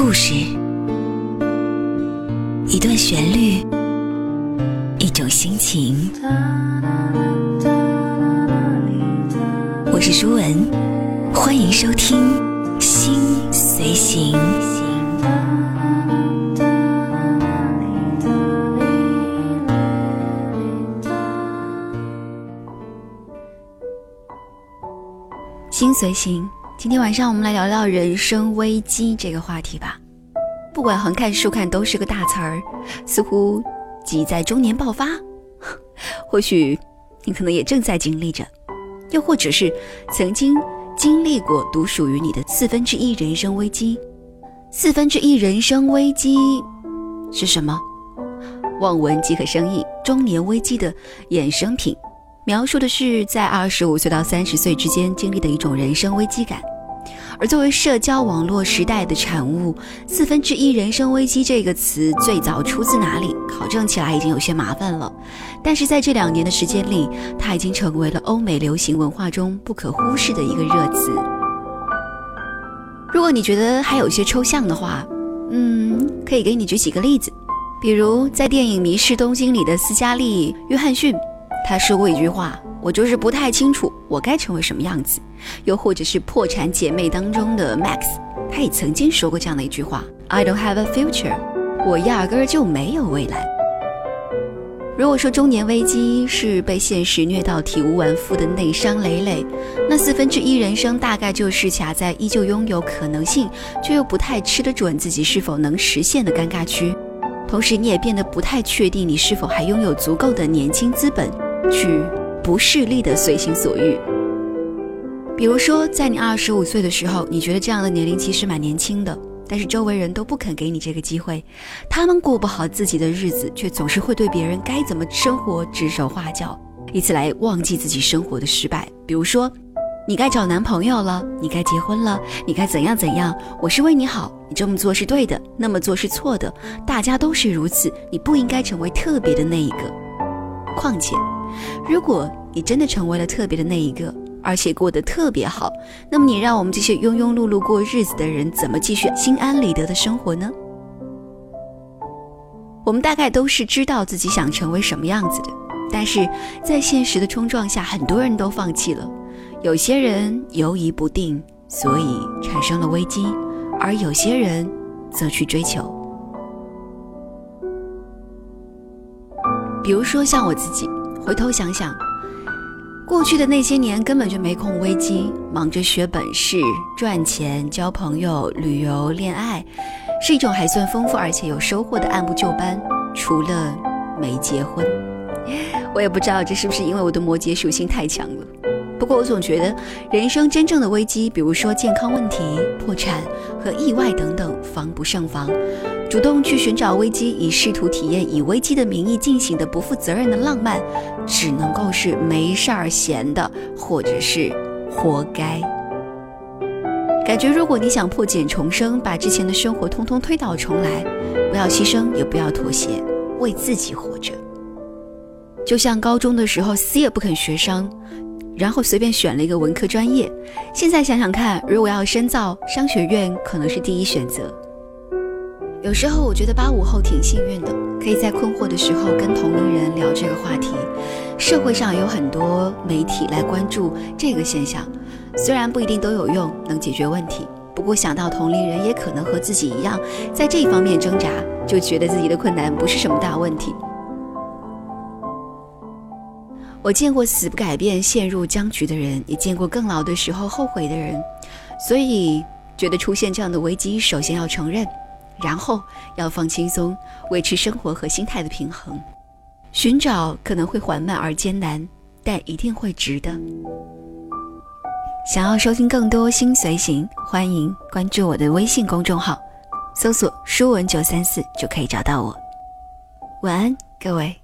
故事，一段旋律，一种心情。我是舒文，欢迎收听《心随行》。心随行。今天晚上我们来聊聊人生危机这个话题吧。不管横看竖看都是个大词儿，似乎即在中年爆发。或许你可能也正在经历着，又或者是曾经经历过独属于你的四分之一人生危机。四分之一人生危机是什么？望闻即可生意，中年危机的衍生品。描述的是在二十五岁到三十岁之间经历的一种人生危机感，而作为社交网络时代的产物，“四分之一人生危机”这个词最早出自哪里？考证起来已经有些麻烦了。但是在这两年的时间里，它已经成为了欧美流行文化中不可忽视的一个热词。如果你觉得还有些抽象的话，嗯，可以给你举几个例子，比如在电影《迷失东京》里的斯嘉丽·约翰逊。他说过一句话，我就是不太清楚我该成为什么样子。又或者是破产姐妹当中的 Max，他也曾经说过这样的一句话：I don't have a future，我压根儿就没有未来。如果说中年危机是被现实虐到体无完肤的内伤累累，那四分之一人生大概就是卡在依旧拥有可能性，却又不太吃得准自己是否能实现的尴尬区。同时，你也变得不太确定你是否还拥有足够的年轻资本。去不势利的随心所欲。比如说，在你二十五岁的时候，你觉得这样的年龄其实蛮年轻的，但是周围人都不肯给你这个机会，他们过不好自己的日子，却总是会对别人该怎么生活指手画脚，以此来忘记自己生活的失败。比如说，你该找男朋友了，你该结婚了，你该怎样怎样，我是为你好，你这么做是对的，那么做是错的，大家都是如此，你不应该成为特别的那一个。况且。如果你真的成为了特别的那一个，而且过得特别好，那么你让我们这些庸庸碌碌过日子的人怎么继续心安理得的生活呢？我们大概都是知道自己想成为什么样子的，但是在现实的冲撞下，很多人都放弃了。有些人犹疑不定，所以产生了危机，而有些人则去追求。比如说像我自己。回头想想，过去的那些年根本就没空危机，忙着学本事、赚钱、交朋友、旅游、恋爱，是一种还算丰富而且有收获的按部就班。除了没结婚，我也不知道这是不是因为我的摩羯属性太强了。不过我总觉得，人生真正的危机，比如说健康问题、破产和意外等等，防不胜防。主动去寻找危机，以试图体验以危机的名义进行的不负责任的浪漫，只能够是没事儿闲的，或者是活该。感觉如果你想破茧重生，把之前的生活通通推倒重来，不要牺牲，也不要妥协，为自己活着。就像高中的时候死也不肯学商，然后随便选了一个文科专业，现在想想看，如果要深造，商学院可能是第一选择。有时候我觉得八五后挺幸运的，可以在困惑的时候跟同龄人聊这个话题。社会上有很多媒体来关注这个现象，虽然不一定都有用，能解决问题。不过想到同龄人也可能和自己一样在这方面挣扎，就觉得自己的困难不是什么大问题。我见过死不改变、陷入僵局的人，也见过更老的时候后悔的人，所以觉得出现这样的危机，首先要承认。然后要放轻松，维持生活和心态的平衡。寻找可能会缓慢而艰难，但一定会值得。想要收听更多心随行，欢迎关注我的微信公众号，搜索“舒文九三四”就可以找到我。晚安，各位。